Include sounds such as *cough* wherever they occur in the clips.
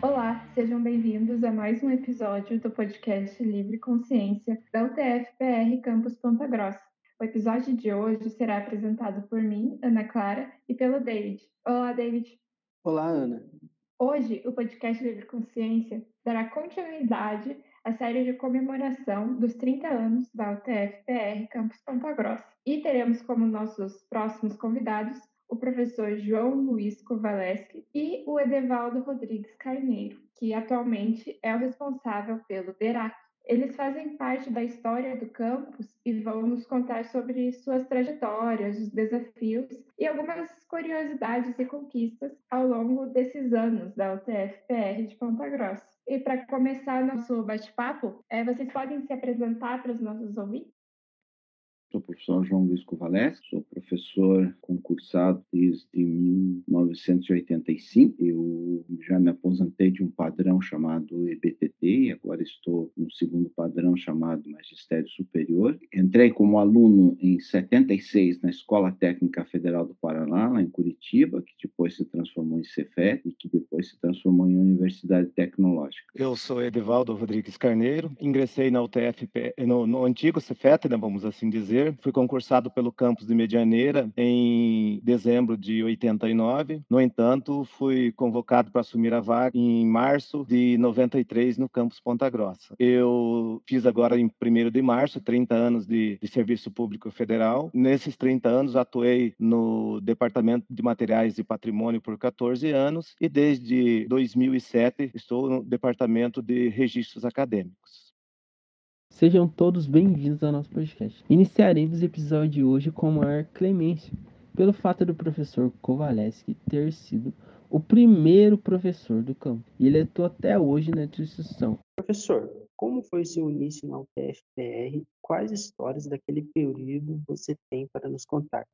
Olá, sejam bem-vindos a mais um episódio do podcast Livre Consciência da UTF-PR Campus Ponta Grossa. O episódio de hoje será apresentado por mim, Ana Clara, e pelo David. Olá, David. Olá, Ana. Hoje, o podcast Livre Consciência dará continuidade à série de comemoração dos 30 anos da UTF-PR Campus Ponta Grossa. E teremos como nossos próximos convidados o professor João Luiz Kovaleski e o Edevaldo Rodrigues Carneiro, que atualmente é o responsável pelo DERAC. Eles fazem parte da história do campus e vão nos contar sobre suas trajetórias, os desafios e algumas curiosidades e conquistas ao longo desses anos da UTF-PR de Ponta Grossa. E para começar nosso bate-papo, é, vocês podem se apresentar para os nossos ouvintes? Sou o professor João Luiz Kovaleski, sou professor concursado desde 1985. Eu já me aposentei de um padrão chamado EBTT agora estou no segundo padrão chamado Magistério Superior. Entrei como aluno em 76 na Escola Técnica Federal do Paraná, lá em Curitiba, que depois se transformou em Cefet e que depois se transformou em Universidade Tecnológica. Eu sou Edivaldo Rodrigues Carneiro, ingressei na UTFP, no, no antigo Cefet, né, vamos assim dizer, Fui concursado pelo campus de Medianeira em dezembro de 89. No entanto, fui convocado para assumir a vaga em março de 93 no campus Ponta Grossa. Eu fiz agora em 1 de março 30 anos de, de serviço público federal. Nesses 30 anos, atuei no Departamento de Materiais e Patrimônio por 14 anos e desde 2007 estou no Departamento de Registros Acadêmicos. Sejam todos bem-vindos ao nosso podcast. Iniciaremos o episódio de hoje com maior clemência, pelo fato do professor Kovaleski ter sido o primeiro professor do campo. E ele atuou até hoje na instituição. Professor, como foi seu início na UTFPR? Quais histórias daquele período você tem para nos contar?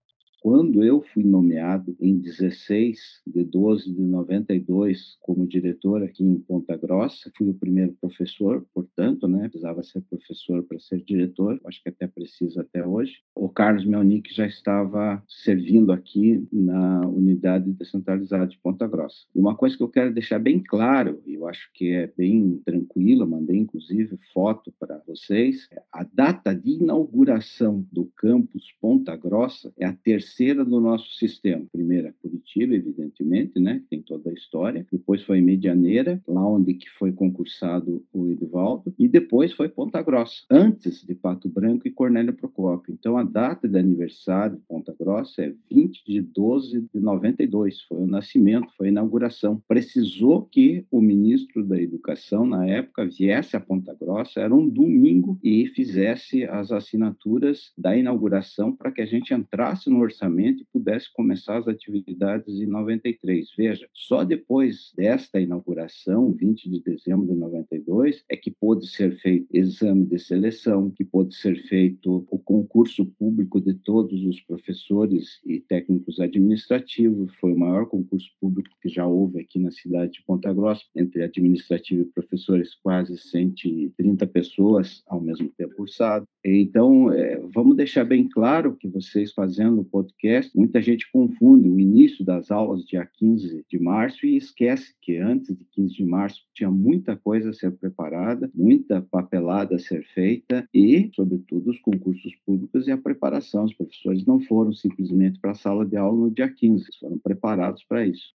Quando eu fui nomeado em 16 de 12 de 92 como diretor aqui em Ponta Grossa, fui o primeiro professor, portanto, né, precisava ser professor para ser diretor, acho que até precisa até hoje. O Carlos Melnick já estava servindo aqui na unidade descentralizada de Ponta Grossa. E uma coisa que eu quero deixar bem claro, e eu acho que é bem tranquilo, mandei inclusive foto para vocês, a data de inauguração do campus Ponta Grossa é a terceira terceira do nosso sistema. Primeira, Curitiba, evidentemente, né? Tem toda a história. Depois foi Medianeira, lá onde que foi concursado o Edvaldo. E depois foi Ponta Grossa, antes de Pato Branco e Cornélio Procópio. Então, a data de aniversário de Ponta Grossa é 20 de 12 de 92. Foi o nascimento, foi a inauguração. Precisou que o ministro da Educação, na época, viesse a Ponta Grossa, era um domingo, e fizesse as assinaturas da inauguração para que a gente entrasse no orçamento orçamento e pudesse começar as atividades em 93. Veja, só depois desta inauguração, 20 de dezembro de 92, é que pôde ser feito exame de seleção, que pôde ser feito o concurso público de todos os professores e técnicos administrativos. Foi o maior concurso público que já houve aqui na cidade de Ponta Grossa, entre administrativo e professores, quase 130 pessoas ao mesmo tempo cursado. Então, é, vamos deixar bem claro que vocês fazendo o podcast, muita gente confunde o início das aulas dia 15 de março e esquece que antes de 15 de março tinha muita coisa a ser preparada, muita papelada a ser feita e, sobretudo, os concursos públicos e a preparação. Os professores não foram simplesmente para a sala de aula no dia 15, eles foram preparados para isso.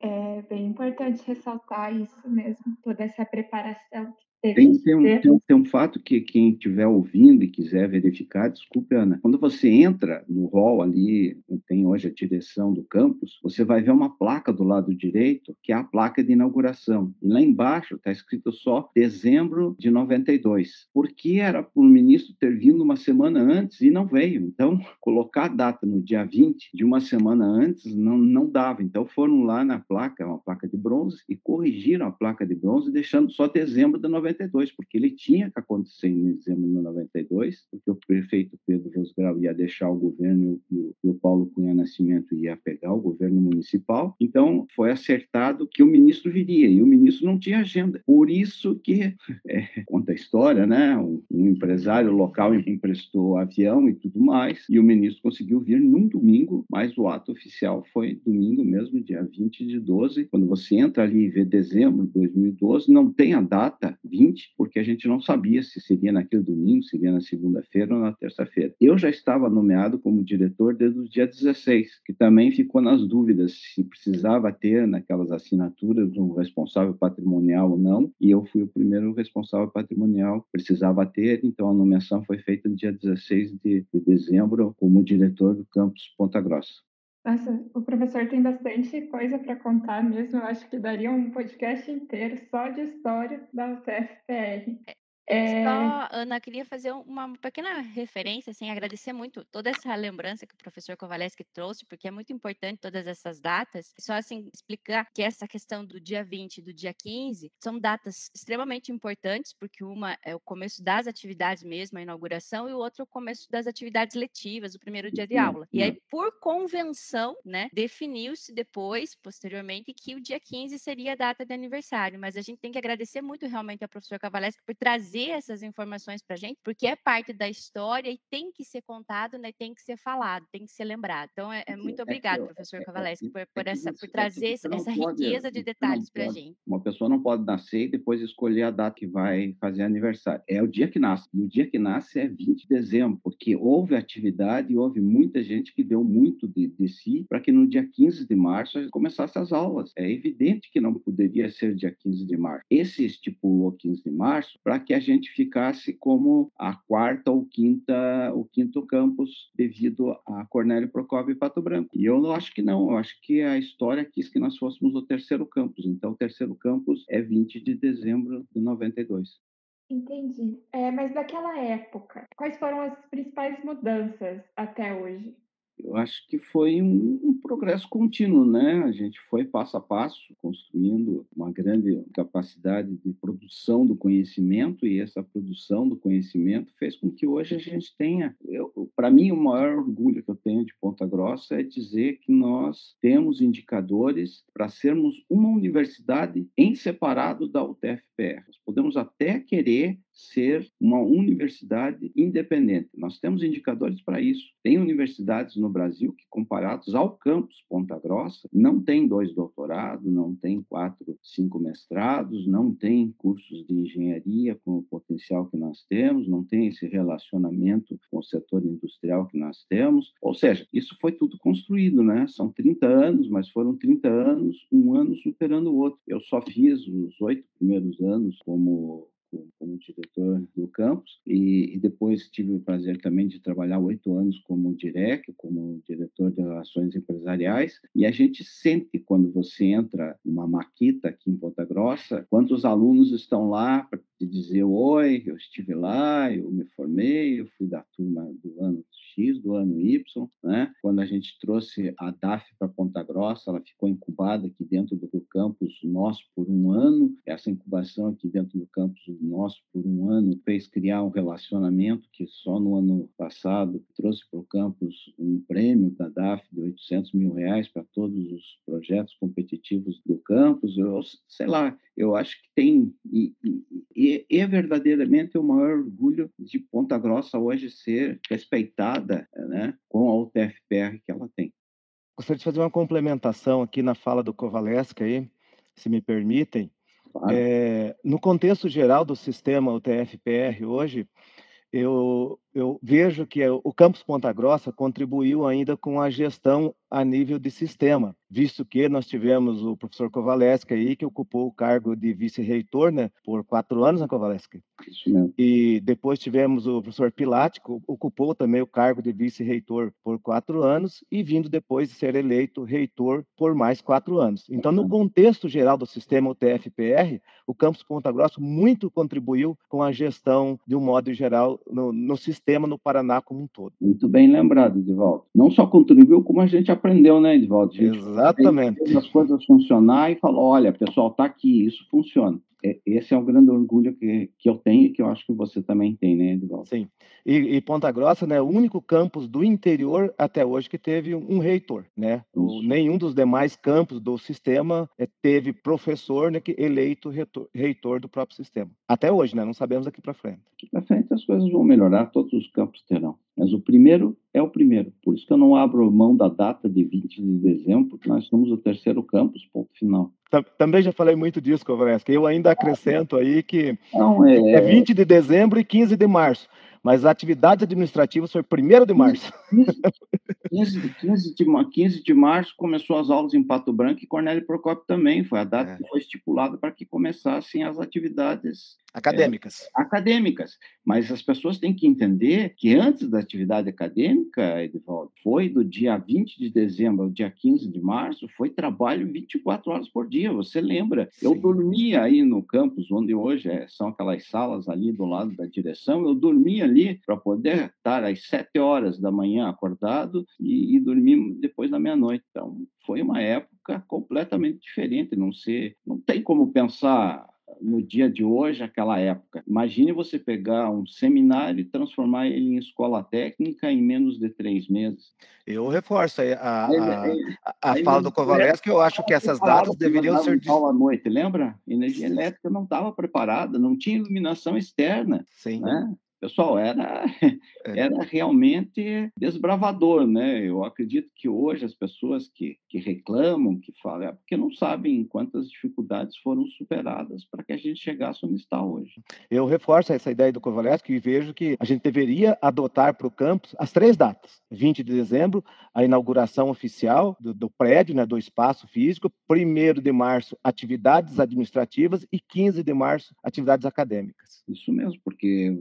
É bem importante ressaltar isso mesmo, toda essa preparação que tem, tem, um, tem, um, tem, um, fato que quem estiver ouvindo e quiser verificar, desculpe, Ana, quando você entra no hall ali, tem hoje a direção do campus, você vai ver uma placa do lado direito, que é a placa de inauguração. E lá embaixo está escrito só dezembro de 92. Porque era para o ministro ter vindo uma semana antes e não veio. Então, *laughs* colocar a data no dia 20 de uma semana antes não, não dava. Então, foram lá na placa, uma placa de bronze, e corrigiram a placa de bronze, deixando só dezembro de 92. 92, porque ele tinha que acontecer em dezembro de 92, porque o prefeito Pedro Rosgrau ia deixar o governo e o Paulo Cunha Nascimento ia pegar o governo municipal. Então, foi acertado que o ministro viria, e o ministro não tinha agenda. Por isso que, é, conta a história, né? Um, um empresário local emprestou avião e tudo mais, e o ministro conseguiu vir num domingo, mas o ato oficial foi domingo mesmo, dia 20 de 12. Quando você entra ali e vê dezembro de 2012, não tem a data 20, porque a gente não sabia se seria naquele domingo, seria na segunda-feira ou na terça-feira. Eu já estava nomeado como diretor desde o dia 16, que também ficou nas dúvidas se precisava ter naquelas assinaturas um responsável patrimonial ou não, e eu fui o primeiro responsável patrimonial, precisava ter, então a nomeação foi feita no dia 16 de, de dezembro como diretor do campus Ponta Grossa. Nossa, o professor tem bastante coisa para contar mesmo. Eu acho que daria um podcast inteiro só de história da UTFPR. É... Só, Ana, queria fazer uma pequena referência, assim, agradecer muito toda essa lembrança que o professor Kovaleski trouxe, porque é muito importante todas essas datas. Só, assim, explicar que essa questão do dia 20 e do dia 15 são datas extremamente importantes, porque uma é o começo das atividades mesmo, a inauguração, e o outro é o começo das atividades letivas, o primeiro dia de aula. E aí, por convenção, né, definiu-se depois, posteriormente, que o dia 15 seria a data de aniversário, mas a gente tem que agradecer muito realmente ao professor Kovaleski por trazer trazer essas informações para a gente, porque é parte da história e tem que ser contado, né? tem que ser falado, tem que ser lembrado. Então, é, é muito é obrigado, professor é, Cavaleski, por, por, essa, por trazer essa pode, riqueza de detalhes para a gente. Uma pessoa não pode nascer e depois escolher a data que vai fazer aniversário. É o dia que nasce. E o dia que nasce é 20 de dezembro, porque houve atividade e houve muita gente que deu muito de, de si para que no dia 15 de março começasse as aulas. É evidente que não poderia ser dia 15 de março. Esse estipulou 15 de março para que a gente ficasse como a quarta ou quinta, o quinto campus devido a Cornélio Procópio e Pato Branco. E eu acho que não, eu acho que a história quis que nós fôssemos o terceiro campus. Então, o terceiro campus é 20 de dezembro de 92. Entendi. É, mas daquela época, quais foram as principais mudanças até hoje? Eu acho que foi um, um, progresso contínuo, né? A gente foi passo a passo construindo uma grande capacidade de produção do conhecimento e essa produção do conhecimento fez com que hoje a gente tenha, para mim, o maior orgulho que eu tenho de Ponta Grossa é dizer que nós temos indicadores para sermos uma universidade em separado da UTFPR. Podemos até querer ser uma universidade independente. Nós temos indicadores para isso. Tem universidades no Brasil que, comparados ao campus Ponta Grossa, não tem dois doutorados, não tem quatro, cinco mestrados, não tem cursos de engenharia com o potencial que nós temos, não tem esse relacionamento com o setor industrial que nós temos. Ou seja, isso foi tudo construído, né? São 30 anos, mas foram 30 anos, um ano superando o outro. Eu só fiz os oito primeiros anos como como diretor do campus. E, e, depois tive o prazer também de trabalhar oito anos como direc, como diretor de relações empresariais. E a gente sente quando você entra numa maquita aqui em Ponta Grossa, quantos alunos estão lá para te dizer oi, eu estive lá, eu me formei, eu fui da turma do ano X, do ano Y, né? Quando a gente trouxe a DAF para Ponta Grossa, ela ficou incubada aqui dentro do campus nosso por um ano. Essa incubação aqui dentro do campus nosso por um ano fez criar um relacionamento que só no ano passado trouxe para o campus um prêmio da DAF de 800 mil reais para todos os projetos competitivos do campus. Eu sei lá, eu acho que tem e, e, e é verdadeiramente o maior orgulho de Ponta Grossa hoje ser respeitada, né, com a UTFPR que ela tem. Gostaria de fazer uma complementação aqui na fala do Kovaleski aí, se me permitem. Claro. É, no contexto geral do sistema UTF-PR hoje, eu, eu vejo que o Campus Ponta Grossa contribuiu ainda com a gestão a nível de sistema, visto que nós tivemos o professor Kovaleski aí, que ocupou o cargo de vice-reitor né, por quatro anos na. Isso mesmo. E depois tivemos o professor Pilati, que ocupou também o cargo de vice-reitor por quatro anos, e vindo depois de ser eleito reitor por mais quatro anos. Então, no contexto geral do sistema UTF-PR, o Campus Ponta Grossa muito contribuiu com a gestão, de um modo geral, no, no sistema no Paraná como um todo. Muito bem lembrado, Edivaldo. Não só contribuiu, como a gente aprendeu, né, Edvaldo? Exatamente. as coisas funcionar e falou, olha, pessoal, tá aqui, isso funciona. esse é o grande orgulho que, que eu tenho e que eu acho que você também tem, né, Edvaldo? Sim. E, e, Ponta Grossa, né, o único campus do interior até hoje que teve um, reitor, né? O, nenhum dos demais campos do sistema é, teve professor né, que eleito reitor, reitor, do próprio sistema. Até hoje, né? Não sabemos daqui para frente. Daqui para frente as coisas vão melhorar, todos os campos terão. Mas o primeiro é o primeiro. Por isso que eu não abro mão da data de 20 de dezembro, porque nós somos o terceiro campus, ponto final. Também já falei muito disso, Kovaleski. Eu ainda acrescento aí que não, é... é 20 de dezembro e 15 de março mas as atividades administrativas foi 1 de março. 15, 15, de, 15 de março começou as aulas em Pato Branco e Cornélio Procópio também, foi a data é. que foi estipulada para que começassem as atividades acadêmicas. É, acadêmicas. Mas as pessoas têm que entender que antes da atividade acadêmica, Edivaldo, foi do dia 20 de dezembro ao dia 15 de março, foi trabalho 24 horas por dia. Você lembra? Sim. Eu dormia aí no campus, onde hoje é, são aquelas salas ali do lado da direção, eu dormia ali para poder estar às 7 horas da manhã acordado e, e dormir depois da meia-noite. Então, foi uma época completamente diferente. Não, ser, não tem como pensar no dia de hoje aquela época. Imagine você pegar um seminário e transformar ele em escola técnica em menos de três meses. Eu reforço a, a, a, a fala do Kovaleski, eu acho que essas datas deveriam ser... à noite, lembra? Energia elétrica não estava preparada, não tinha iluminação externa. Sim. Né? Pessoal, era, *laughs* é. era realmente desbravador, né? Eu acredito que hoje as pessoas que, que reclamam, que falam, é porque não sabem quantas dificuldades foram superadas para que a gente chegasse onde está hoje. Eu reforço essa ideia do Kovaleski e vejo que a gente deveria adotar para o campus as três datas. 20 de dezembro, a inauguração oficial do, do prédio, né, do espaço físico. 1 de março, atividades administrativas. E 15 de março, atividades acadêmicas. Isso mesmo, porque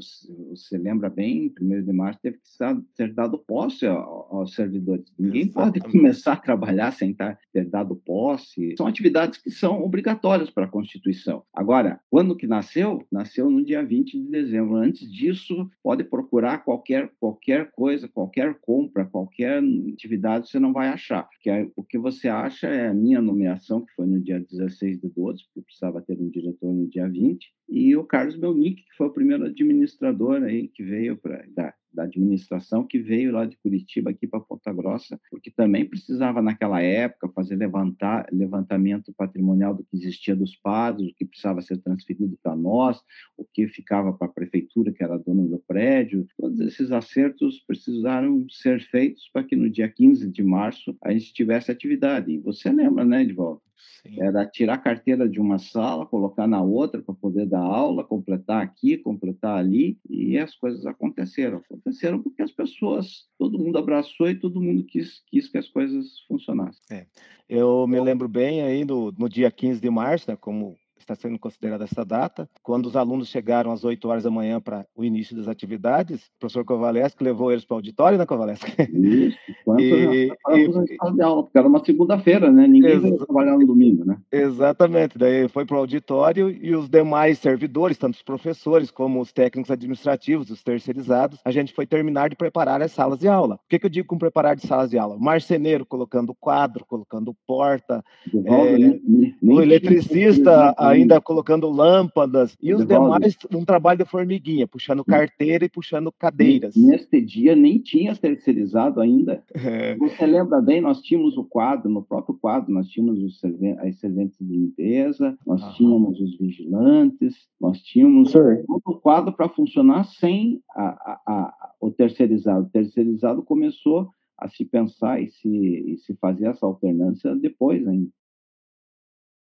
você lembra bem, 1 de março teve que ser dado posse aos servidores. Ninguém Exatamente. pode começar a trabalhar sem ter dado posse. São atividades que são obrigatórias para a Constituição. Agora, quando que nasceu? Nasceu no dia 20 de dezembro. Antes disso, pode procurar qualquer, qualquer coisa, qualquer compra, qualquer atividade, você não vai achar. Porque o que você acha é a minha nomeação, que foi no dia 16 de 12, porque precisava ter um diretor no dia 20, e o Carlos Belnick, que foi o primeiro administrador aí que veio para da, da administração que veio lá de Curitiba aqui para Ponta Grossa, porque também precisava naquela época fazer levantar levantamento patrimonial do que existia dos padres, o que precisava ser transferido para nós, o que ficava para a prefeitura que era dona do prédio. Todos esses acertos precisaram ser feitos para que no dia 15 de março a gente tivesse atividade. E você lembra, né, Edvaldo? Sim. Era tirar a carteira de uma sala, colocar na outra para poder dar aula, completar aqui, completar ali, e as coisas aconteceram. Aconteceram porque as pessoas, todo mundo abraçou e todo mundo quis, quis que as coisas funcionassem. É. Eu me lembro bem aí no, no dia 15 de março, né, como está sendo considerada essa data. Quando os alunos chegaram às 8 horas da manhã para o início das atividades, o professor Kovaleski levou eles para o auditório, né, Kovaleski? Isso, *laughs* quanto e, e, de aula, porque era uma segunda-feira, né? Ninguém veio trabalhar no domingo, né? Exatamente. Daí foi para o auditório e os demais servidores, tanto os professores como os técnicos administrativos, os terceirizados, a gente foi terminar de preparar as salas de aula. O que, que eu digo com preparar de salas de aula? Marceneiro colocando quadro, colocando porta, é, nem o eletricista ainda colocando lâmpadas, e os demais, um trabalho de formiguinha, puxando carteira e puxando cadeiras. Neste dia nem tinha terceirizado ainda. É. Você lembra bem, nós tínhamos o quadro, no próprio quadro, nós tínhamos os serventes, as serventes de limpeza, nós tínhamos os vigilantes, nós tínhamos todo o quadro para funcionar sem a, a, a, o terceirizado. O terceirizado começou a se pensar e se, e se fazer essa alternância depois ainda.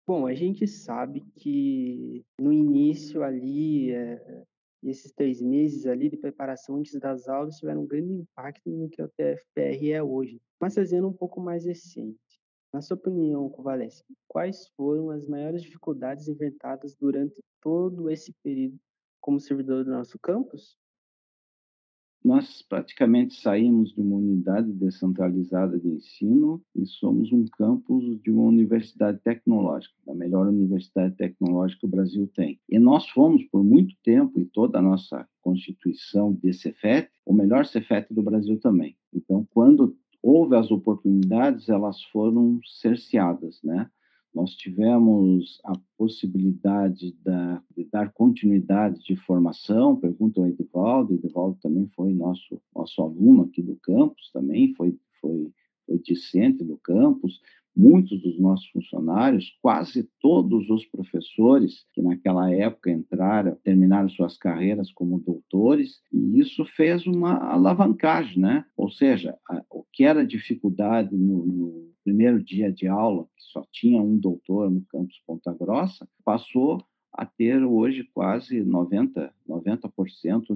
Bom, a gente sabe que no início ali, é, esses três meses ali de preparação antes das aulas tiveram um grande impacto no que o TFPR é hoje. Mas fazendo um pouco mais recente, na sua opinião, Kovaleski, quais foram as maiores dificuldades enfrentadas durante todo esse período como servidor do nosso campus? Nós praticamente saímos de uma unidade descentralizada de ensino e somos um campus de uma universidade tecnológica, a melhor universidade tecnológica que o Brasil tem. E nós fomos, por muito tempo, e toda a nossa constituição de Cefet, o melhor Cefet do Brasil também. Então, quando houve as oportunidades, elas foram cerceadas, né? Nós tivemos a possibilidade da, de dar continuidade de formação, pergunta ao Edivaldo, Edivaldo também foi nosso, nosso aluno aqui do campus, também foi, foi, foi discente do campus, muitos dos nossos funcionários, quase todos os professores que naquela época entraram, terminaram suas carreiras como doutores, e isso fez uma alavancagem, né? Ou seja, a, o que era dificuldade no, no primeiro dia de aula, que só tinha um doutor no campus Ponta Grossa, passou a ter hoje quase 90%, 90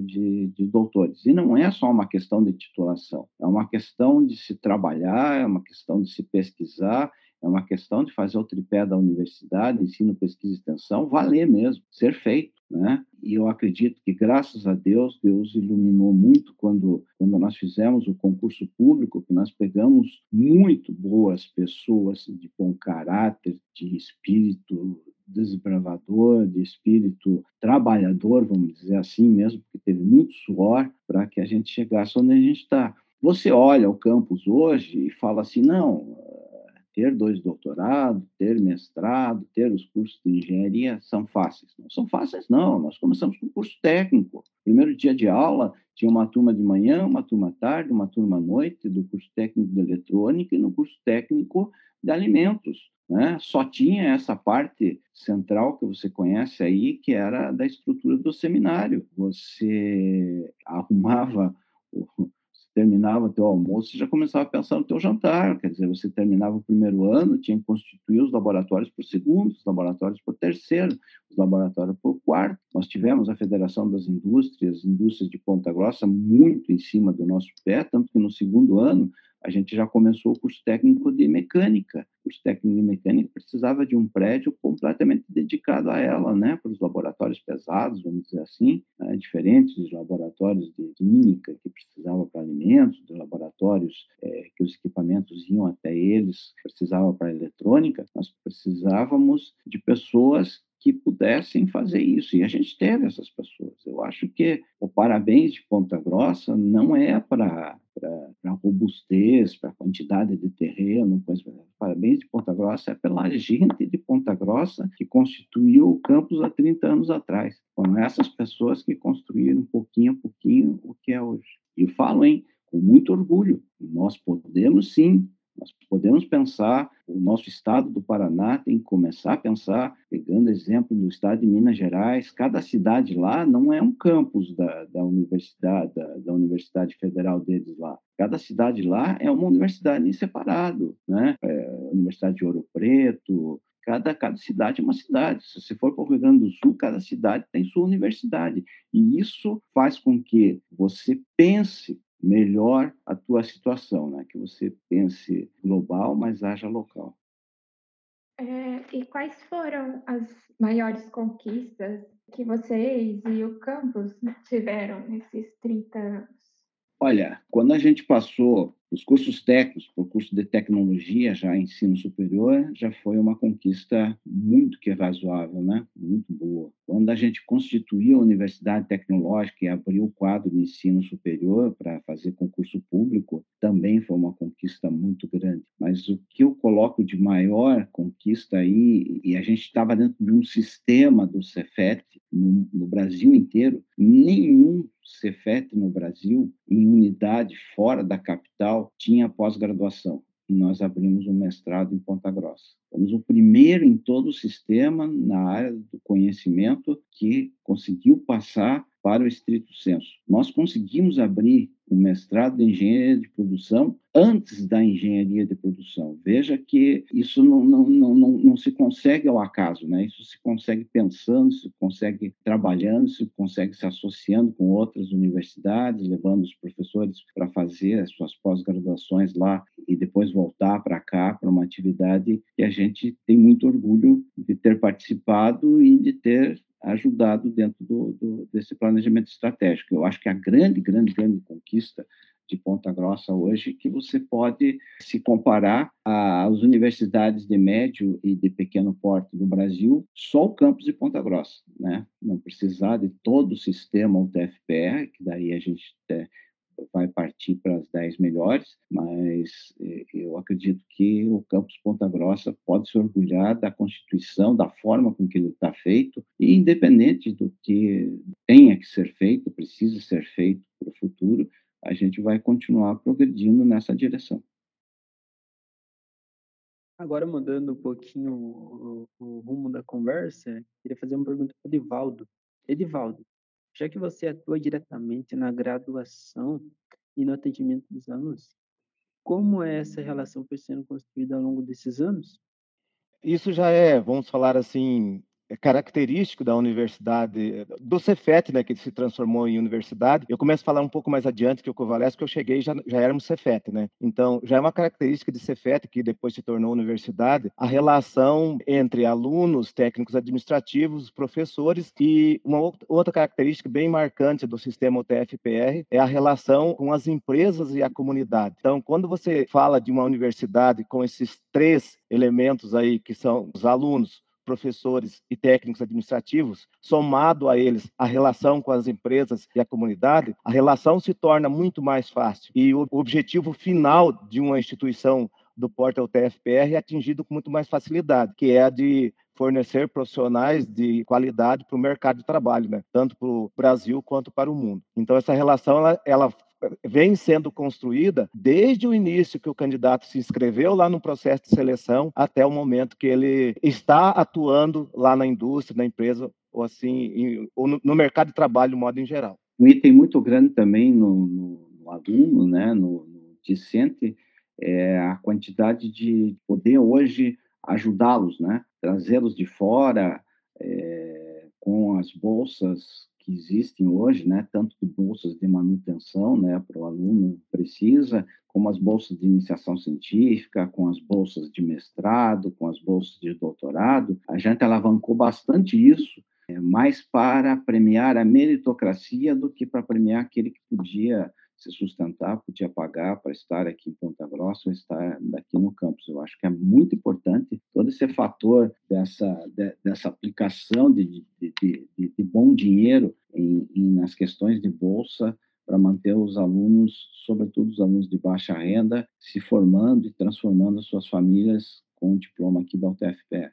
de, de doutores. E não é só uma questão de titulação, é uma questão de se trabalhar, é uma questão de se pesquisar, é uma questão de fazer o tripé da universidade, ensino, pesquisa e extensão, valer mesmo, ser feito. Né? E eu acredito que, graças a Deus, Deus iluminou muito quando, quando nós fizemos o concurso público, que nós pegamos muito boas pessoas de bom caráter, de espírito desbravador, de espírito trabalhador, vamos dizer assim mesmo, porque teve muito suor para que a gente chegasse onde a gente está. Você olha o campus hoje e fala assim, não, ter dois doutorados, ter mestrado, ter os cursos de engenharia são fáceis. Não são fáceis, não. Nós começamos com curso técnico. Primeiro dia de aula, tinha uma turma de manhã, uma turma à tarde, uma turma à noite, do curso técnico de eletrônica e no curso técnico de alimentos. Né? Só tinha essa parte central que você conhece aí, que era da estrutura do seminário. Você *laughs* arrumava terminava teu almoço, e já começava a pensar no teu jantar, quer dizer, você terminava o primeiro ano, tinha que constituir os laboratórios por segundo, os laboratórios por terceiro, os laboratórios por quarto. Nós tivemos a Federação das Indústrias, indústrias de Ponta Grossa, muito em cima do nosso pé, tanto que no segundo ano a gente já começou o curso técnico de mecânica. O curso técnico de mecânica precisava de um prédio completamente dedicado a ela, né, para os laboratórios pesados, vamos dizer assim, né, diferentes dos laboratórios de química que precisavam para alimentos, dos laboratórios é, que os equipamentos iam até eles, precisava para eletrônica. Nós precisávamos de pessoas que pudessem fazer isso. E a gente teve essas pessoas. Eu acho que o parabéns de Ponta Grossa não é para robustez, para quantidade de terreno, coisa. Parabéns de Ponta Grossa é pela gente de Ponta Grossa que constituiu o campus há 30 anos atrás. Foram essas pessoas que construíram pouquinho a pouquinho o que é hoje. E falo, hein, com muito orgulho, nós podemos sim nós podemos pensar, o nosso estado do Paraná tem que começar a pensar, pegando exemplo do estado de Minas Gerais, cada cidade lá não é um campus da, da universidade, da, da, Universidade Federal deles lá. Cada cidade lá é uma universidade em separado, né? É, universidade de Ouro Preto, Cada, cada cidade é uma cidade. Se você for para o Rio Grande do Sul, cada cidade tem sua universidade. E isso faz com que você pense melhor a tua situação, né? Que você pense global, mas haja local. É, e quais foram as maiores conquistas que vocês e o campus tiveram nesses 30 anos? Olha, quando a gente passou os cursos técnicos, o curso de tecnologia, já ensino superior, já foi uma conquista muito que razoável, né? Muito boa. Quando a gente constituiu a Universidade Tecnológica e abriu o quadro de ensino superior para fazer concurso público, também foi uma conquista muito grande. Mas o que eu coloco de maior conquista aí, e a gente estava dentro de um sistema do Cefet no, no Brasil inteiro, nenhum Cefet no Brasil, em unidade fora da capital, tinha pós-graduação e nós abrimos um mestrado em Ponta Grossa. Fomos o primeiro em todo o sistema na área do conhecimento que conseguiu passar para o estrito senso. Nós conseguimos abrir o mestrado de engenharia de produção antes da engenharia de produção. Veja que isso não, não, não, não, não se consegue ao acaso, né? isso se consegue pensando, se consegue trabalhando, se consegue se associando com outras universidades, levando os professores para fazer as suas pós-graduações lá e depois voltar para cá para uma atividade que a gente tem muito orgulho de ter participado e de ter ajudado dentro do, do, desse planejamento estratégico. Eu acho que a grande, grande, grande conquista de Ponta Grossa hoje que você pode se comparar às universidades de médio e de pequeno porte do Brasil, só o campus de Ponta Grossa, né? Não precisar de todo o sistema UTFPR, que daí a gente vai partir para as 10 melhores, mas eh, eu acredito que o campus Ponta Grossa pode se orgulhar da Constituição, da forma com que ele está feito, e independente do que tenha que ser feito, precisa ser feito para o futuro, a gente vai continuar progredindo nessa direção. Agora, mudando um pouquinho o, o rumo da conversa, queria fazer uma pergunta para o Edivaldo. Edivaldo, já que você atua diretamente na graduação e no atendimento dos alunos, como é essa relação foi sendo construída ao longo desses anos? Isso já é, vamos falar assim, característico da universidade, do Cefet, né, que se transformou em universidade. Eu começo a falar um pouco mais adiante que o Covalesco, que eu cheguei já já éramos Cefet, né? Então, já é uma característica de Cefet que depois se tornou universidade, a relação entre alunos, técnicos administrativos, professores e uma outra característica bem marcante do sistema UTF-PR é a relação com as empresas e a comunidade. Então, quando você fala de uma universidade com esses três elementos aí que são os alunos, professores e técnicos administrativos, somado a eles a relação com as empresas e a comunidade, a relação se torna muito mais fácil. E o objetivo final de uma instituição do portal TFPR é atingido com muito mais facilidade, que é a de fornecer profissionais de qualidade para o mercado de trabalho, né? tanto para o Brasil quanto para o mundo. Então, essa relação ela, ela vem sendo construída desde o início que o candidato se inscreveu lá no processo de seleção até o momento que ele está atuando lá na indústria, na empresa ou assim, ou no, mercado de trabalho de modo em geral. Um item muito grande também no, no, no aluno, né, no, no discente, é a quantidade de poder hoje ajudá-los, né, trazê-los de fora é, com as bolsas que existem hoje, né, tanto de bolsas de manutenção, né, para o aluno precisa, como as bolsas de iniciação científica, com as bolsas de mestrado, com as bolsas de doutorado, a gente alavancou bastante isso, é, mais para premiar a meritocracia do que para premiar aquele que podia se sustentar, podia pagar para estar aqui em Ponta Grossa ou estar daqui no campus. Eu acho que é muito importante todo esse fator dessa, de, dessa aplicação de, de, de, de bom dinheiro em, em, nas questões de bolsa para manter os alunos, sobretudo os alunos de baixa renda, se formando e transformando as suas famílias com o diploma aqui da UTFPR.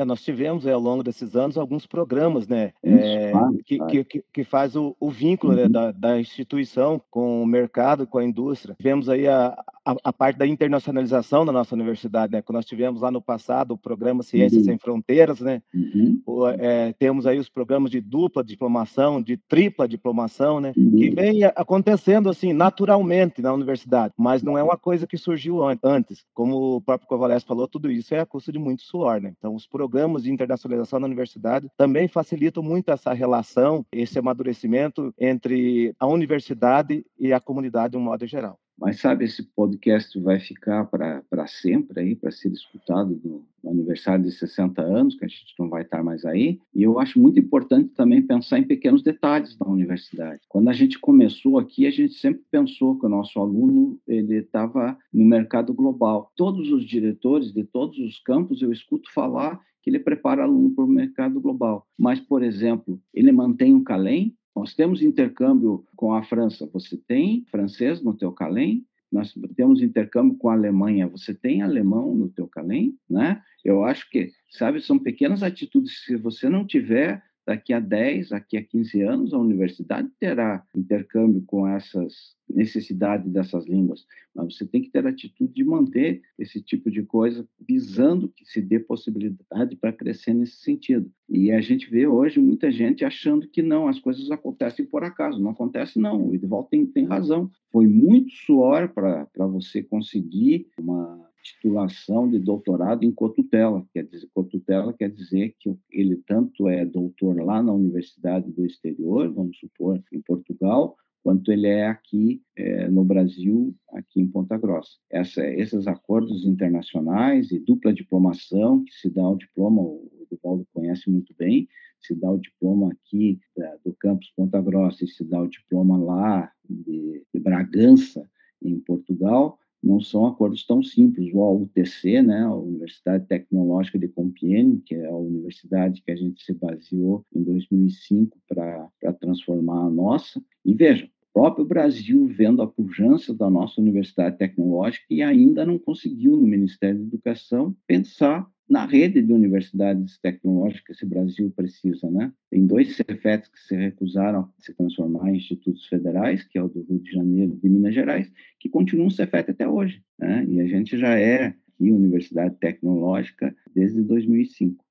É, nós tivemos é, ao longo desses anos alguns programas, né, é, que, que, que, faz o, o vínculo né, uhum. né, da, da, instituição com o mercado, com a indústria. Tivemos aí a, a, a, parte da internacionalização da nossa universidade, né, quando nós tivemos lá no passado o programa Ciências uhum. Sem Fronteiras, né, uhum. o, é, temos aí os programas de dupla diplomação, de tripla diplomação, né, que uhum. vem acontecendo assim naturalmente na universidade, mas não é uma coisa que surgiu antes, como o próprio Covalesce falou, tudo isso é a custo de muito suor, né, então os programas programas de internacionalização na universidade também facilitam muito essa relação, esse amadurecimento entre a universidade e a comunidade de um modo geral. Mas sabe, esse podcast vai ficar para sempre aí, para ser escutado no, no, aniversário de 60 anos, que a gente não vai estar mais aí. E eu acho muito importante também pensar em pequenos detalhes da universidade. Quando a gente começou aqui, a gente sempre pensou que o nosso aluno ele estava no mercado global. Todos os diretores de todos os campos eu escuto falar que ele prepara aluno para o mercado global. Mas, por exemplo, ele mantém o CALEM, nós temos intercâmbio com a França, você tem francês no teu Calem, nós temos intercâmbio com a Alemanha, você tem alemão no teu Calem, né? Eu acho que, sabe, são pequenas atitudes se você não tiver, daqui a 10, daqui a 15 anos, a universidade terá intercâmbio com essas necessidades dessas línguas, mas você tem que ter a atitude de manter esse tipo de coisa, visando que se dê possibilidade para crescer nesse sentido. E a gente vê hoje muita gente achando que não, as coisas acontecem por acaso. Não acontece, não. O Edvaldo tem, tem razão. Foi muito suor para você conseguir uma titulação de doutorado em cotutela. Quer dizer, cotutela quer dizer que ele tanto é doutor lá na Universidade do Exterior, vamos supor, em Portugal, quanto ele é aqui é, no Brasil, aqui em Ponta Grossa. Essa, esses acordos internacionais e dupla diplomação, que se dá o diploma, o Eduardo conhece muito bem, se dá o diploma aqui da, do campus Ponta Grossa e se dá o diploma lá de, de Bragança, em Portugal, não são acordos tão simples. O UTC, né, a Universidade Tecnológica de Compiègne, que é a universidade que a gente se baseou em 2005 para transformar a nossa. E vejam, próprio Brasil vendo a pujança da nossa universidade tecnológica e ainda não conseguiu, no Ministério da Educação, pensar na rede de universidades tecnológicas que esse Brasil precisa, né? Tem dois Cefetes que se recusaram a se transformar em institutos federais, que é o do Rio de Janeiro e de Minas Gerais, que continuam Cefet até hoje, né? E a gente já é aqui universidade tecnológica desde 2005.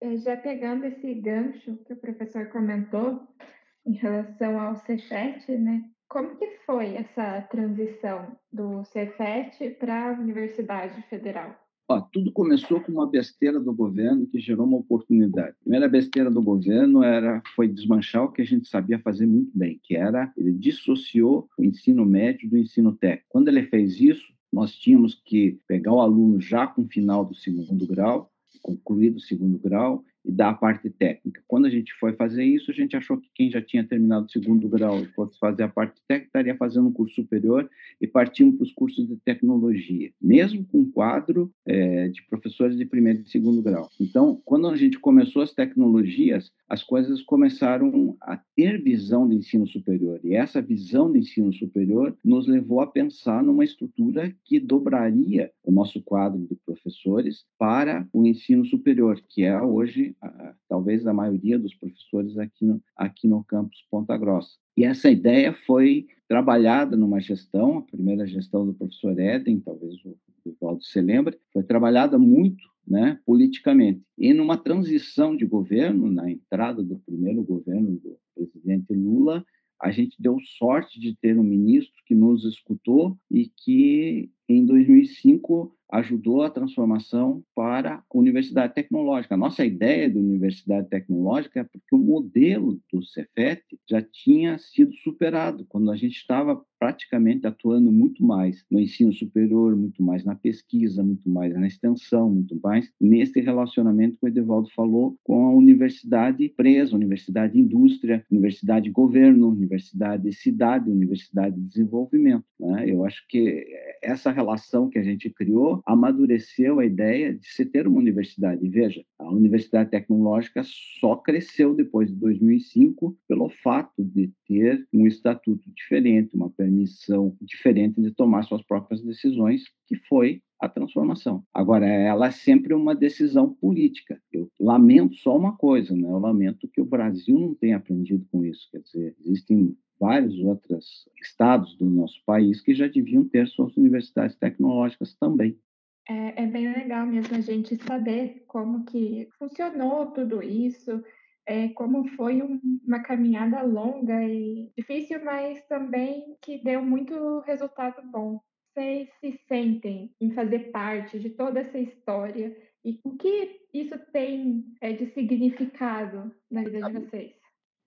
É, já pegando esse gancho que o professor comentou em relação ao Cefet, né? Como que foi essa transição do Cefet para a Universidade Federal? Ó, tudo começou com uma besteira do governo que gerou uma oportunidade. A primeira besteira do governo era foi desmanchar o que a gente sabia fazer muito bem, que era ele dissociou o ensino médio do ensino técnico. Quando ele fez isso, nós tínhamos que pegar o aluno já com o final do segundo grau, concluído o segundo grau, e da parte técnica. Quando a gente foi fazer isso, a gente achou que quem já tinha terminado o segundo grau e fosse fazer a parte técnica estaria fazendo um curso superior e partimos para os cursos de tecnologia, mesmo com quadro é, de professores de primeiro e segundo grau. Então, quando a gente começou as tecnologias, as coisas começaram a ter visão de ensino superior. E essa visão de ensino superior nos levou a pensar numa estrutura que dobraria o nosso quadro de professores para o ensino superior, que é hoje talvez a maioria dos professores aqui no, aqui no campus Ponta Grossa. E essa ideia foi trabalhada numa gestão, a primeira gestão do professor Eden, talvez o Evaldo se lembre, foi trabalhada muito né, politicamente. E numa transição de governo, na entrada do primeiro governo do presidente Lula, a gente deu sorte de ter um ministro que nos escutou e que, em 2005, ajudou a transformação para a universidade tecnológica. A nossa ideia de universidade tecnológica é porque o modelo do Cefet já tinha sido superado, quando a gente estava praticamente atuando muito mais no ensino superior, muito mais na pesquisa, muito mais na extensão, muito mais nesse relacionamento que o Edevaldo falou com a universidade presa, universidade indústria, universidade governo, universidade cidade, universidade desenvolvimento. Né? Eu acho que essa relação que a gente criou amadureceu a ideia de se ter uma universidade. E veja, a universidade tecnológica só cresceu depois de 2005 pelo fato de ter um estatuto diferente, uma permissão diferente de tomar suas próprias decisões, que foi a transformação. Agora, ela é sempre uma decisão política. Eu lamento só uma coisa, né? Eu lamento que o Brasil não tenha aprendido com isso. Quer dizer, existem vários outros estados do nosso país que já deviam ter suas universidades tecnológicas também. É, é bem legal mesmo a gente saber como que funcionou tudo isso, é, como foi um, uma caminhada longa e difícil, mas também que deu muito resultado bom. Vocês se sentem em fazer parte de toda essa história e o que isso tem é, de significado na vida de vocês?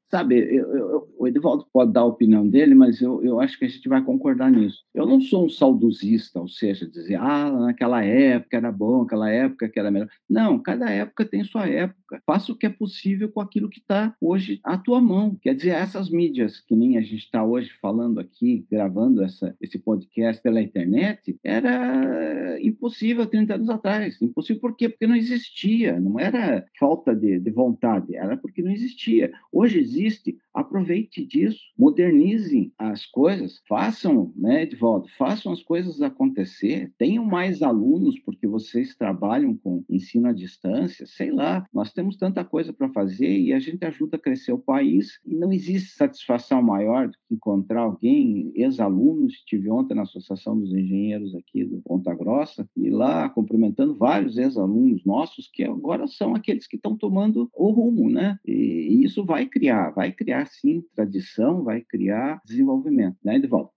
Sabe, eu, eu, o Edivaldo pode dar a opinião dele, mas eu, eu acho que a gente vai concordar nisso. Eu não sou um saudosista, ou seja, dizer, ah, naquela época era bom, aquela época que era melhor. Não, cada época tem sua época. Faça o que é possível com aquilo que está hoje à tua mão. Quer dizer, essas mídias que nem a gente está hoje falando aqui, gravando essa, esse podcast pela internet, era impossível 30 anos atrás. Impossível por quê? Porque não existia. Não era falta de, de vontade, era porque não existia. Hoje existe existe, aproveite disso, modernizem as coisas, façam, né, Edvaldo, façam as coisas acontecer, tenham mais alunos, porque vocês trabalham com ensino à distância, sei lá, nós temos tanta coisa para fazer e a gente ajuda a crescer o país e não existe satisfação maior do que encontrar alguém, ex-alunos, estive ontem na Associação dos Engenheiros aqui do Ponta Grossa, e lá cumprimentando vários ex-alunos nossos que agora são aqueles que estão tomando o rumo, né? E isso vai criar vai criar sim tradição, vai criar desenvolvimento, né, Edvaldo?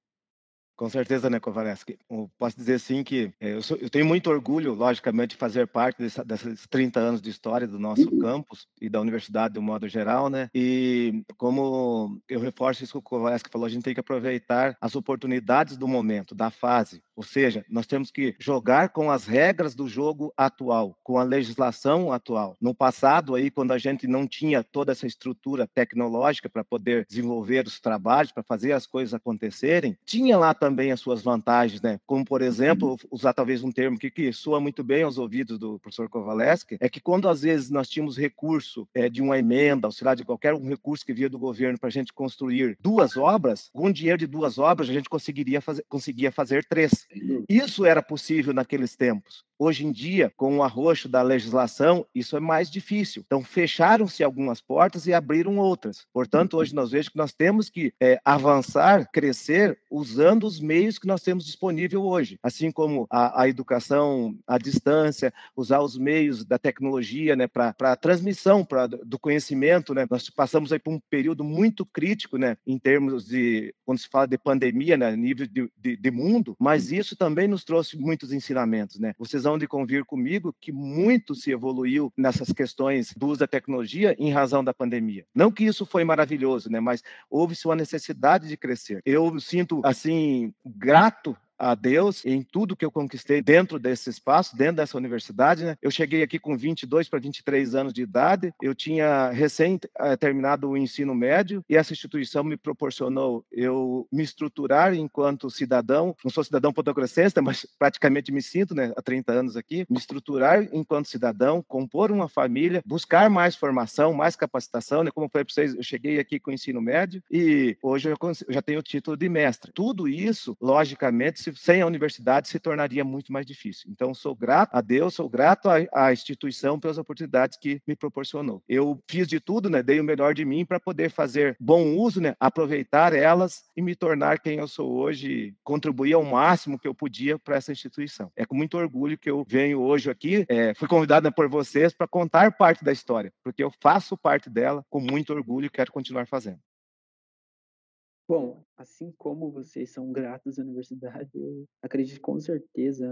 Com certeza, né, Kovaleski? Posso dizer sim que é, eu, sou, eu, tenho muito orgulho, logicamente, de fazer parte dessa, desses 30 anos de história do nosso uhum. campus e da universidade de um modo geral, né? E como eu reforço isso que o Kovaleski falou, a gente tem que aproveitar as oportunidades do momento, da fase. Ou seja, nós temos que jogar com as regras do jogo atual, com a legislação atual. No passado, aí, quando a gente não tinha toda essa estrutura tecnológica para poder desenvolver os trabalhos, para fazer as coisas acontecerem, tinha lá também as suas vantagens, né? Como, por exemplo, usar talvez um termo que, que soa muito bem aos ouvidos do professor Kovaleski, é que quando às vezes nós tínhamos recurso é, de uma emenda, ou sei lá, de qualquer um recurso que via do governo para a gente construir duas obras, com dinheiro de duas obras a gente conseguiria fazer, conseguia fazer três. Isso era possível naqueles tempos. Hoje em dia, com o arroxo da legislação, isso é mais difícil. Então, fecharam-se algumas portas e abriram outras. Portanto, hoje nós vemos que nós temos que é, avançar, crescer, usando os meios que nós temos disponível hoje. Assim como a, a educação à distância, usar os meios da tecnologia né, para a transmissão pra, do conhecimento. Né? Nós passamos aí por um período muito crítico né, em termos de, quando se fala de pandemia, né, nível de, de, de mundo, mas isso também nos trouxe muitos ensinamentos. Né? Vocês vão de convir comigo que muito se evoluiu nessas questões do uso da tecnologia em razão da pandemia. Não que isso foi maravilhoso, né? Mas houve-se uma necessidade de crescer. Eu sinto assim grato a Deus em tudo que eu conquistei dentro desse espaço, dentro dessa universidade. Né? Eu cheguei aqui com 22 para 23 anos de idade, eu tinha recém eh, terminado o ensino médio e essa instituição me proporcionou eu me estruturar enquanto cidadão, não sou cidadão potogrossense, mas praticamente me sinto né, há 30 anos aqui, me estruturar enquanto cidadão, compor uma família, buscar mais formação, mais capacitação. Né? Como eu falei para vocês, eu cheguei aqui com o ensino médio e hoje eu já tenho o título de mestre. Tudo isso, logicamente, se sem a universidade se tornaria muito mais difícil. Então, sou grato a Deus, sou grato à, à instituição pelas oportunidades que me proporcionou. Eu fiz de tudo, né, dei o melhor de mim para poder fazer bom uso, né, aproveitar elas e me tornar quem eu sou hoje, contribuir ao máximo que eu podia para essa instituição. É com muito orgulho que eu venho hoje aqui, é, fui convidada por vocês para contar parte da história, porque eu faço parte dela com muito orgulho e quero continuar fazendo. Bom, assim como vocês são gratos à universidade, *laughs* eu acredito com certeza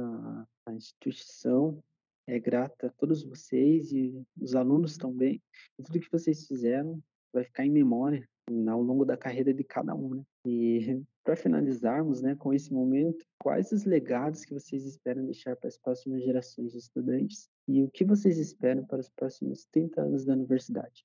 a, instituição é grata a todos vocês e os alunos também. E tudo que vocês fizeram vai ficar em memória ao longo da carreira de cada um, né? E *laughs* para finalizarmos, né, com esse momento, quais os legados que vocês esperam deixar para as próximas gerações de estudantes e o que vocês esperam para os próximos 30 anos da universidade?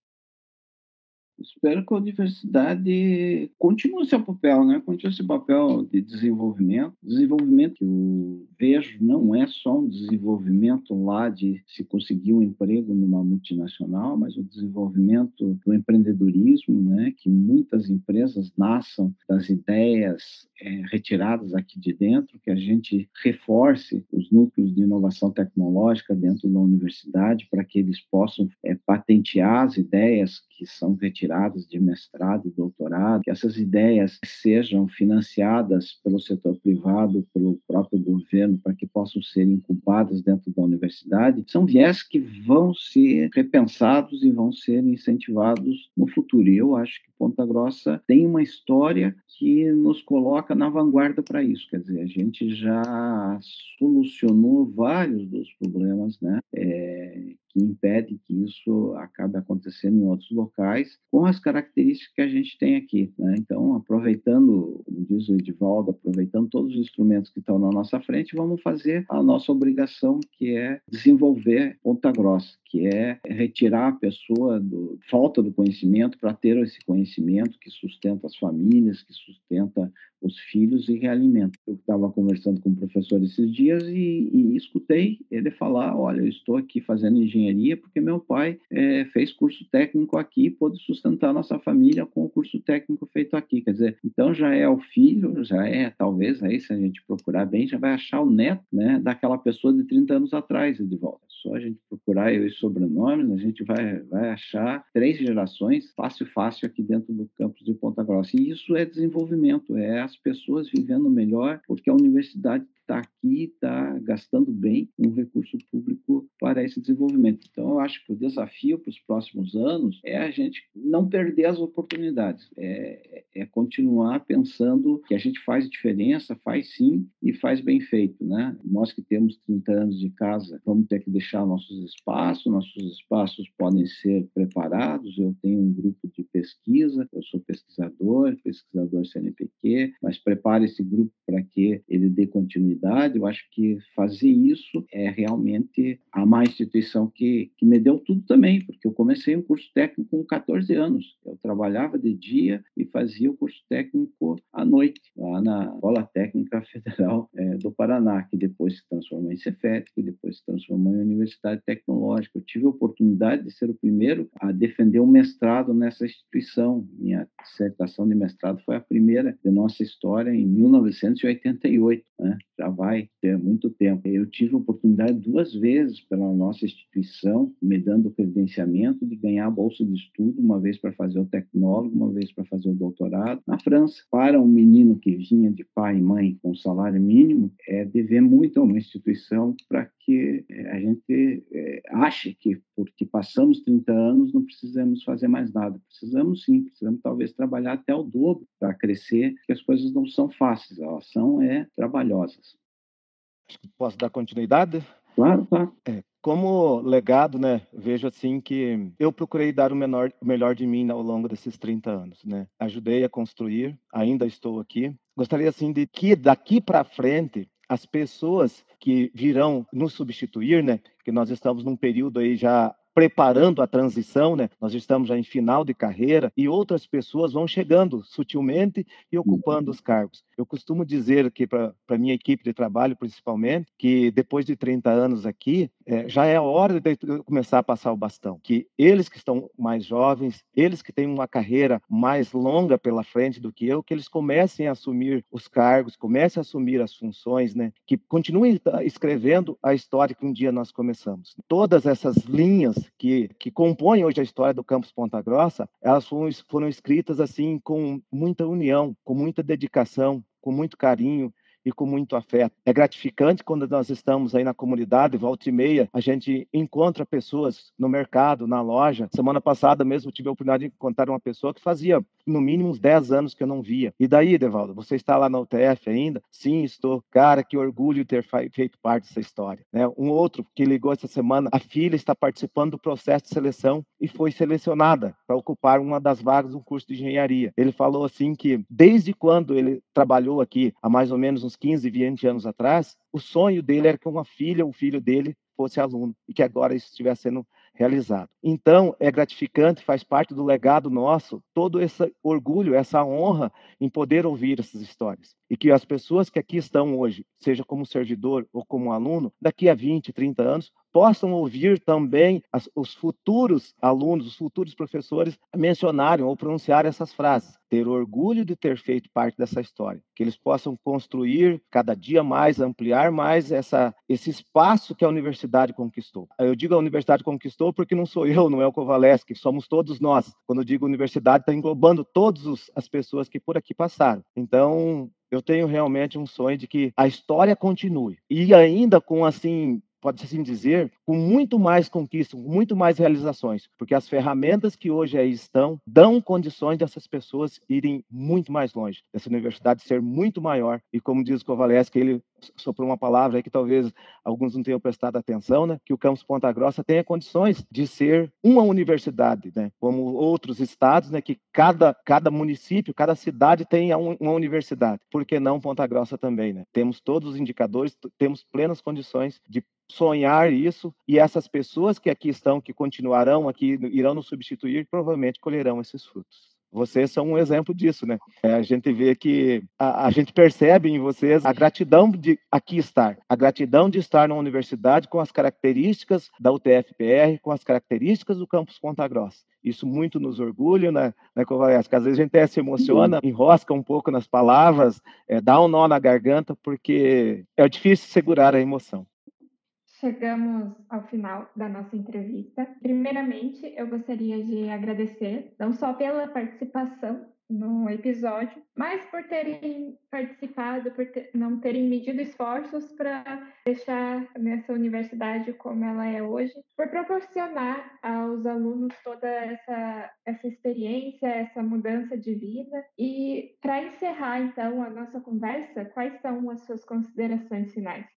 Espero que a universidade continue seu papel, né? Continue seu papel de desenvolvimento. Desenvolvimento que eu vejo não é só um desenvolvimento lá de se conseguir um emprego numa multinacional, mas o desenvolvimento do empreendedorismo, né? Que muitas empresas nasçam das ideias é, retiradas aqui de dentro, que a gente reforce os núcleos de inovação tecnológica dentro da universidade para que eles possam é, patentear as ideias que são retiradas de mestrado e doutorado, que essas ideias sejam financiadas pelo setor privado, pelo próprio governo, para que possam ser incubadas dentro da universidade, são viés que vão ser repensados e vão ser incentivados no futuro. E eu acho que Ponta Grossa tem uma história que nos coloca na vanguarda para isso. Quer dizer, a gente já solucionou vários dos problemas, né? É, que impede que isso acabe acontecendo em outros locais, com as características que a gente tem aqui. Né? Então, aproveitando, como diz o Edivaldo, aproveitando todos os instrumentos que estão na nossa frente, vamos fazer a nossa obrigação, que é desenvolver ponta grossa, que é retirar a pessoa do falta do conhecimento para ter esse conhecimento que sustenta as famílias, que sustenta os filhos e realimenta. Eu estava conversando com o professor esses dias e, e, escutei ele falar: olha, eu estou aqui fazendo engenharia porque meu pai é, fez curso técnico aqui e pôde sustentar nossa família com o curso técnico feito aqui. Quer dizer, então já é o filho, já é, talvez, aí se a gente procurar bem, já vai achar o neto né, daquela pessoa de 30 anos atrás de volta. Só a gente procurar eu e sobrenomes, a gente vai, vai achar três gerações fácil, fácil aqui dentro do campus de Ponta Grossa. E isso é desenvolvimento, é as pessoas vivendo melhor, porque a universidade está aqui, está gastando bem um recurso público para esse desenvolvimento. Então, eu acho que o desafio para os próximos anos é a gente não perder as oportunidades, é, é continuar pensando que a gente faz diferença, faz sim e faz bem feito, né? Nós que temos 30 anos de casa, vamos ter que deixar nossos espaços, nossos espaços podem ser preparados. Eu tenho um grupo de pesquisa, eu sou pesquisador, pesquisador CNPq, mas prepare esse grupo para que ele dê continuidade. Eu acho que fazer isso é realmente a má instituição que, que me deu tudo também, porque eu comecei um curso técnico com 14 anos. Eu trabalhava de dia e fazia o curso técnico à noite, lá na Escola Técnica *laughs* Federal é, do Paraná, que depois se transformou em Cefet, que depois se transformou em Universidade Tecnológica. Eu tive a oportunidade de ser o primeiro a defender um mestrado nessa instituição. Minha dissertação de mestrado foi a primeira de nossa história em 1988, né? Já vai ter muito tempo. Eu tive a oportunidade duas vezes pela nossa instituição, me dando o credenciamento de ganhar a bolsa de estudo, uma vez para fazer o tecnólogo, uma vez para fazer o doutorado, na França. Para um menino que vinha de pai e mãe com salário mínimo, é dever muito a uma instituição para que é, a gente é, ache que porque passamos 30 anos não precisamos fazer mais nada. Precisamos sim, precisamos talvez trabalhar até o dobro para crescer, porque as coisas não são fáceis, elas são é, trabalhosas. Posso dar continuidade? Claro, claro. É, como legado, né, vejo assim que eu procurei dar o, menor, o melhor de mim ao longo desses 30 anos, né? Ajudei a construir, ainda estou aqui. Gostaria assim de que daqui para frente as pessoas que virão nos substituir, né, que nós estamos num período aí já preparando a transição, né? Nós estamos já em final de carreira e outras pessoas vão chegando sutilmente e ocupando os cargos. Eu costumo dizer aqui para a minha equipe de trabalho, principalmente, que depois de 30 anos aqui, é, já é a hora de começar a passar o bastão. Que eles que estão mais jovens, eles que têm uma carreira mais longa pela frente do que eu, que eles comecem a assumir os cargos, comecem a assumir as funções, né? Que continuem escrevendo a história que um dia nós começamos. Todas essas linhas que, que compõem hoje a história do Campus Ponta Grossa, elas foram, foram escritas assim com muita união, com muita dedicação, com muito carinho, e com muito afeto. É gratificante quando nós estamos aí na comunidade, volta e meia, a gente encontra pessoas no mercado, na loja. Semana passada mesmo tive a oportunidade de encontrar uma pessoa que fazia no mínimo uns 10 anos que eu não via. E daí, Devaldo, você está lá na UTF ainda? Sim, estou. Cara, que orgulho ter feito parte dessa história. Né? Um outro que ligou essa semana, a filha está participando do processo de seleção e foi selecionada para ocupar uma das vagas do curso de engenharia. Ele falou assim que desde quando ele trabalhou aqui, há mais ou menos uns 15, 20 anos atrás, o sonho dele era que uma filha, um filho dele, fosse aluno e que agora isso estivesse sendo realizado. Então, é gratificante, faz parte do legado nosso, todo esse orgulho, essa honra em poder ouvir essas histórias. E que as pessoas que aqui estão hoje, seja como servidor ou como aluno, daqui a 20, 30 anos, possam ouvir também as, os futuros alunos, os futuros professores mencionarem ou pronunciar essas frases. Ter orgulho de ter feito parte dessa história. Que eles possam construir cada dia mais, ampliar mais essa, esse espaço que a universidade conquistou. Eu digo a universidade conquistou porque não sou eu, não é o Kovaleski, somos todos nós. Quando eu digo universidade, está englobando todas as pessoas que por aqui passaram. Então, eu tenho realmente um sonho de que a história continue. E ainda com, assim, pode assim dizer, com muito mais conquistas, com muito mais realizações, porque as ferramentas que hoje aí estão dão condições dessas pessoas irem muito mais longe, dessa universidade ser muito maior. E como diz o Kovaleski, ele soprou uma palavra aí que talvez alguns não tenham prestado atenção, né? Que o campus Ponta Grossa tenha condições de ser uma universidade, né? Como outros estados, né? Que cada, cada município, cada cidade tenha uma universidade. Por que não Ponta Grossa também, né? Temos todos os indicadores, temos plenas condições de sonhar isso e essas pessoas que aqui estão, que continuarão aqui, irão nos substituir, provavelmente colherão esses frutos. Vocês são um exemplo disso, né? É, a gente vê que a, a, gente percebe em vocês a gratidão de aqui estar, a gratidão de estar na universidade com as características da UTFPR, com as características do campus Ponta Grossa. Isso muito nos orgulha, né, né? Às vezes a gente até se emociona, enrosca um pouco nas palavras, é, dá um nó na garganta, porque é difícil segurar a emoção. Chegamos ao final da nossa entrevista. Primeiramente, eu gostaria de agradecer não só pela participação no episódio, mas por terem participado, por ter, não terem medido esforços para deixar nessa universidade como ela é hoje, por proporcionar aos alunos toda essa, essa experiência, essa mudança de vida. E para encerrar, então, a nossa conversa, quais são as suas considerações finais?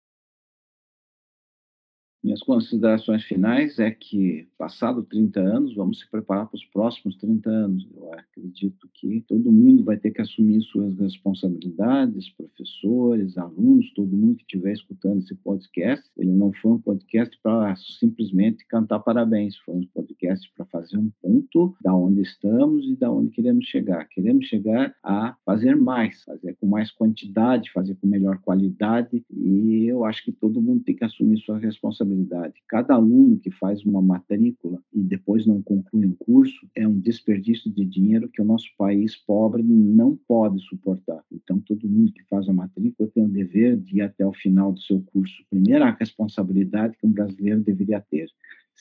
Minhas considerações finais é que, passado 30 anos, vamos se preparar para os próximos 30 anos. Eu acredito que todo mundo vai ter que assumir suas responsabilidades, professores, alunos, todo mundo que estiver escutando esse podcast. Ele não foi um podcast para simplesmente cantar parabéns, foi um podcast para fazer um ponto da onde estamos e da onde queremos chegar. Queremos chegar a fazer mais, fazer com mais quantidade, fazer com melhor qualidade, e eu acho que todo mundo tem que assumir sua responsabilidade responsabilidade. Cada aluno que faz uma matrícula e depois não conclui um curso é um desperdício de dinheiro que o nosso país pobre não pode suportar. Então, todo mundo que faz a matrícula tem o dever de ir até o final do seu curso. Primeira, responsabilidade que um brasileiro deveria ter.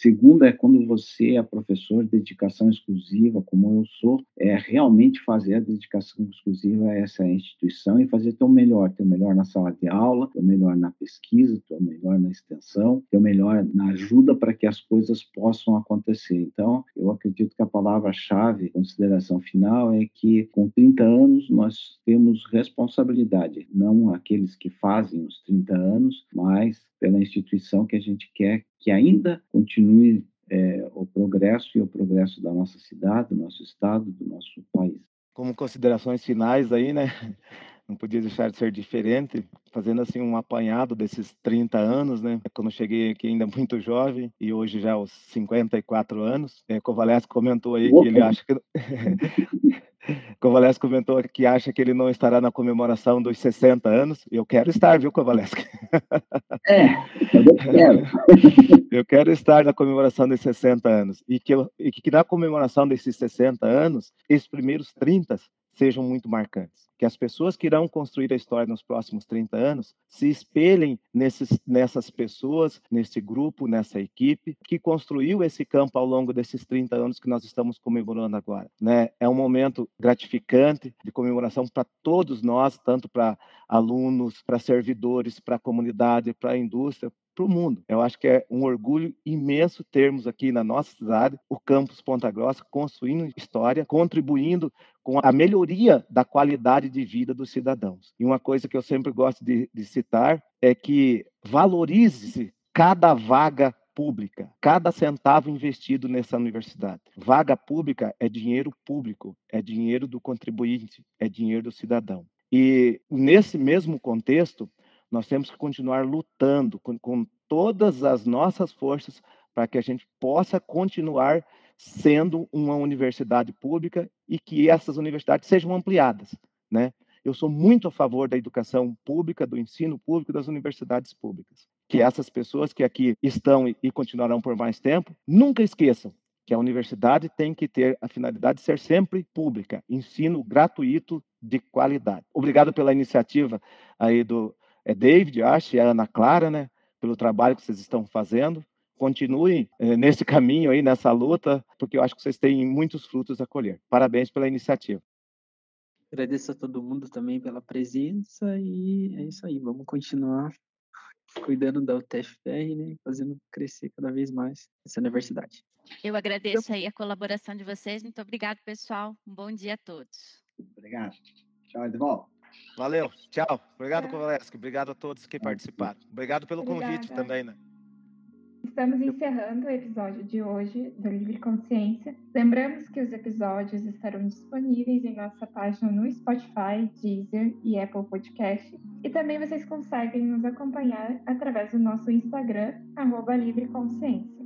Segunda é quando você é professor de dedicação exclusiva, como eu sou, é realmente fazer a dedicação exclusiva a essa instituição e fazer teu melhor, teu melhor na sala de aula, teu melhor na pesquisa, teu melhor na extensão, teu melhor na ajuda para que as coisas possam acontecer. Então, eu acredito que a palavra-chave, consideração final, é que com 30 anos nós temos responsabilidade, não aqueles que fazem os 30 anos, mas pela instituição que a gente quer que ainda continue é, o progresso e o progresso da nossa cidade, do nosso estado, do nosso país. Como considerações finais aí, né? *laughs* Não podia deixar de ser diferente, fazendo assim um apanhado desses 30 anos, né? Quando cheguei aqui ainda *laughs* muito jovem e hoje já aos 54 anos. É, Kovalesco comentou aí Opa. que ele acha que *laughs* *laughs* Kovalesco comentou que acha que ele não estará na comemoração dos 60 anos. Eu quero estar, viu, Kovalesco? É, eu quero. *laughs* eu quero estar na comemoração dos 60 anos. E que, eu, e que na comemoração desses 60 anos, esses primeiros 30 sejam muito marcantes. Que as pessoas que irão construir a história nos próximos 30 anos se espelhem nesses, nessas pessoas, nesse grupo, nessa equipe que construiu esse campo ao longo desses 30 anos que nós estamos comemorando agora. Né? É um momento gratificante de comemoração para todos nós, tanto para alunos, para servidores, para a comunidade, para a indústria, para o mundo. Eu acho que é um orgulho imenso termos aqui na nossa cidade o campus Ponta Grossa construindo história, contribuindo com a melhoria da qualidade de vida dos cidadãos. E uma coisa que eu sempre gosto de, de citar é que valorize-se cada vaga pública, cada centavo investido nessa universidade. Vaga pública é dinheiro público, é dinheiro do contribuinte, é dinheiro do cidadão. E nesse mesmo contexto, nós temos que continuar lutando com, com todas as nossas forças para que a gente possa continuar sendo uma universidade pública e que essas universidades sejam ampliadas, né? Eu sou muito a favor da educação pública, do ensino público, das universidades públicas. Que essas pessoas que aqui estão e continuarão por mais tempo, nunca esqueçam que a universidade tem que ter a finalidade de ser sempre pública, ensino gratuito de qualidade. Obrigado pela iniciativa aí do é David, acho, e a Ana Clara, né, pelo trabalho que vocês estão fazendo. Continuem é, nesse caminho aí, nessa luta, porque eu acho que vocês têm muitos frutos a colher. Parabéns pela iniciativa. Agradeço a todo mundo também pela presença e é isso aí, vamos continuar cuidando da UTFPR, né, fazendo crescer cada vez mais essa universidade. Eu agradeço aí a colaboração de vocês, muito obrigado, pessoal. Um bom dia a todos. Obrigado. Tchau, Edvaldo. Valeu, tchau. Obrigado, é. Obrigado a todos que participaram. Obrigado pelo Obrigada. convite também, né? Estamos encerrando o episódio de hoje do Livre Consciência. Lembramos que os episódios estarão disponíveis em nossa página no Spotify, Deezer e Apple Podcast. E também vocês conseguem nos acompanhar através do nosso Instagram, arroba Livre Consciência.